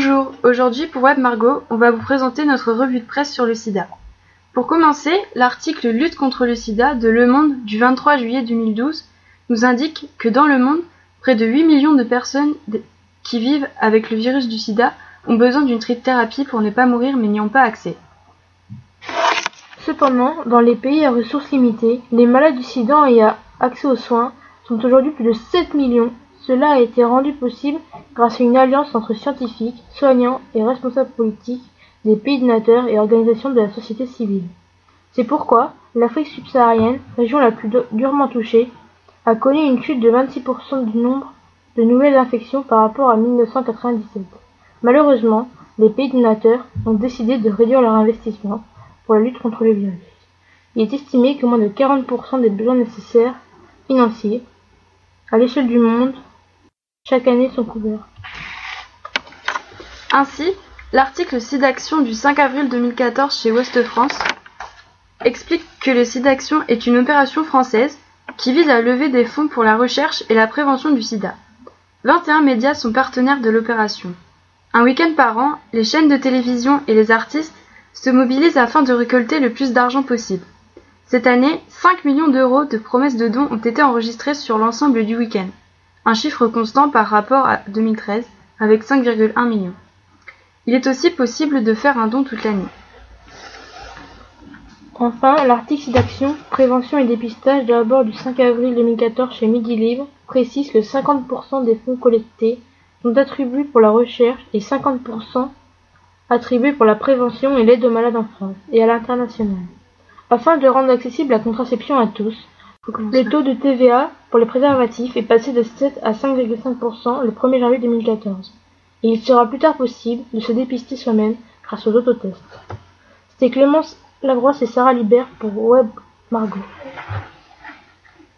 Bonjour, aujourd'hui pour Web Margot, on va vous présenter notre revue de presse sur le sida. Pour commencer, l'article Lutte contre le sida de Le Monde du 23 juillet 2012 nous indique que dans le monde, près de 8 millions de personnes qui vivent avec le virus du sida ont besoin d'une thérapie pour ne pas mourir mais n'y ont pas accès. Cependant, dans les pays à ressources limitées, les malades du sida ayant accès aux soins sont aujourd'hui plus de 7 millions. Cela a été rendu possible grâce à une alliance entre scientifiques, soignants et responsables politiques des pays donateurs et organisations de la société civile. C'est pourquoi l'Afrique subsaharienne, région la plus durement touchée, a connu une chute de 26% du nombre de nouvelles infections par rapport à 1997. Malheureusement, les pays donateurs ont décidé de réduire leur investissement pour la lutte contre le virus. Il est estimé que moins de 40% des besoins nécessaires financiers à l'échelle du monde chaque année sont couverts. Ainsi, l'article SIDAction du 5 avril 2014 chez Ouest France explique que le SIDAction est une opération française qui vise à lever des fonds pour la recherche et la prévention du sida. 21 médias sont partenaires de l'opération. Un week-end par an, les chaînes de télévision et les artistes se mobilisent afin de récolter le plus d'argent possible. Cette année, 5 millions d'euros de promesses de dons ont été enregistrés sur l'ensemble du week-end, un chiffre constant par rapport à 2013 avec 5,1 millions. Il est aussi possible de faire un don toute l'année. Enfin, l'article d'action Prévention et dépistage d'abord du 5 avril 2014 chez Midi Libre précise que 50% des fonds collectés sont attribués pour la recherche et 50% attribués pour la prévention et l'aide aux malades en France et à l'international. Afin de rendre accessible la contraception à tous, le taux de TVA pour les préservatifs est passé de 7 à 5,5% le 1er janvier 2014. Et il sera plus tard possible de se dépister soi-même grâce aux autotests. C'était Clémence Labrosse et Sarah Libert pour Web Margot.